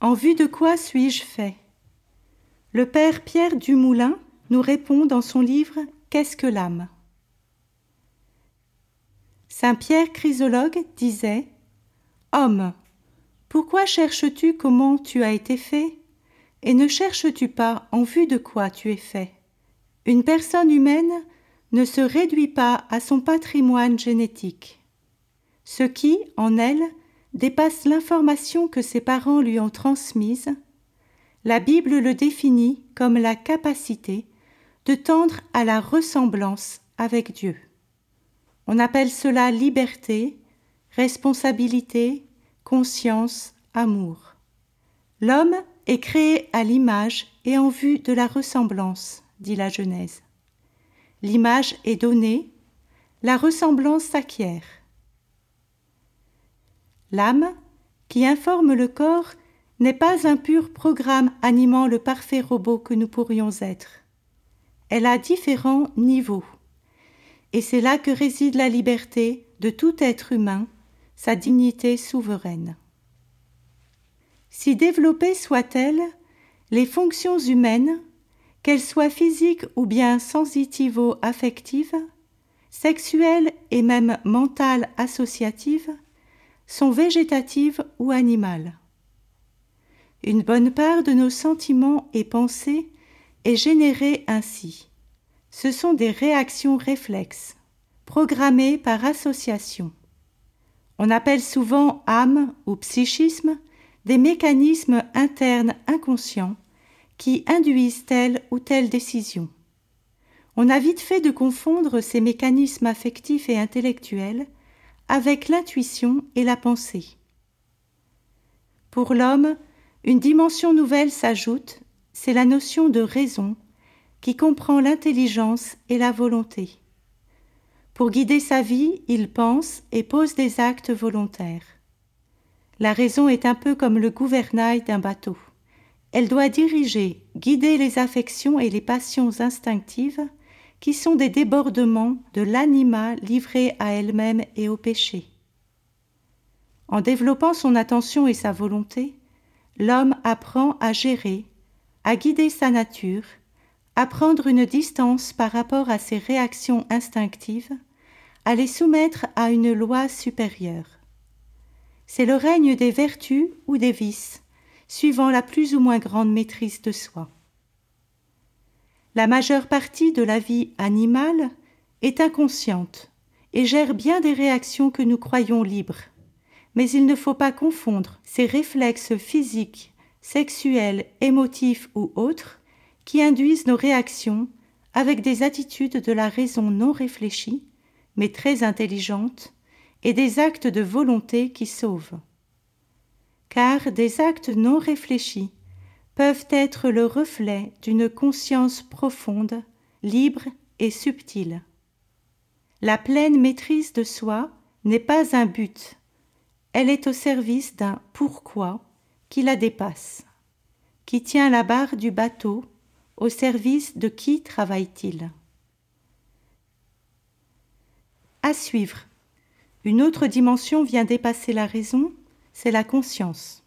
En vue de quoi suis-je fait? Le père Pierre Dumoulin nous répond dans son livre Qu'est-ce que l'âme? Saint Pierre Chrysologue disait Homme, pourquoi cherches-tu comment tu as été fait Et ne cherches-tu pas en vue de quoi tu es fait? Une personne humaine ne se réduit pas à son patrimoine génétique. Ce qui, en elle, dépasse l'information que ses parents lui ont transmise, la Bible le définit comme la capacité de tendre à la ressemblance avec Dieu. On appelle cela liberté, responsabilité, conscience, amour. L'homme est créé à l'image et en vue de la ressemblance, dit la Genèse. L'image est donnée, la ressemblance s'acquiert. L'âme, qui informe le corps, n'est pas un pur programme animant le parfait robot que nous pourrions être. Elle a différents niveaux. Et c'est là que réside la liberté de tout être humain, sa dignité souveraine. Si développées soient-elles, les fonctions humaines, qu'elles soient physiques ou bien sensitivo-affectives, sexuelles et même mentales associatives, sont végétatives ou animales. Une bonne part de nos sentiments et pensées est générée ainsi. Ce sont des réactions réflexes, programmées par association. On appelle souvent âme ou psychisme des mécanismes internes inconscients qui induisent telle ou telle décision. On a vite fait de confondre ces mécanismes affectifs et intellectuels avec l'intuition et la pensée. Pour l'homme, une dimension nouvelle s'ajoute, c'est la notion de raison qui comprend l'intelligence et la volonté. Pour guider sa vie, il pense et pose des actes volontaires. La raison est un peu comme le gouvernail d'un bateau. Elle doit diriger, guider les affections et les passions instinctives qui sont des débordements de l'anima livré à elle-même et au péché. En développant son attention et sa volonté, l'homme apprend à gérer, à guider sa nature, à prendre une distance par rapport à ses réactions instinctives, à les soumettre à une loi supérieure. C'est le règne des vertus ou des vices, suivant la plus ou moins grande maîtrise de soi. La majeure partie de la vie animale est inconsciente et gère bien des réactions que nous croyons libres. Mais il ne faut pas confondre ces réflexes physiques, sexuels, émotifs ou autres qui induisent nos réactions avec des attitudes de la raison non réfléchie, mais très intelligentes, et des actes de volonté qui sauvent. Car des actes non réfléchis peuvent être le reflet d'une conscience profonde, libre et subtile. La pleine maîtrise de soi n'est pas un but, elle est au service d'un pourquoi qui la dépasse, qui tient la barre du bateau, au service de qui travaille-t-il À suivre. Une autre dimension vient dépasser la raison, c'est la conscience.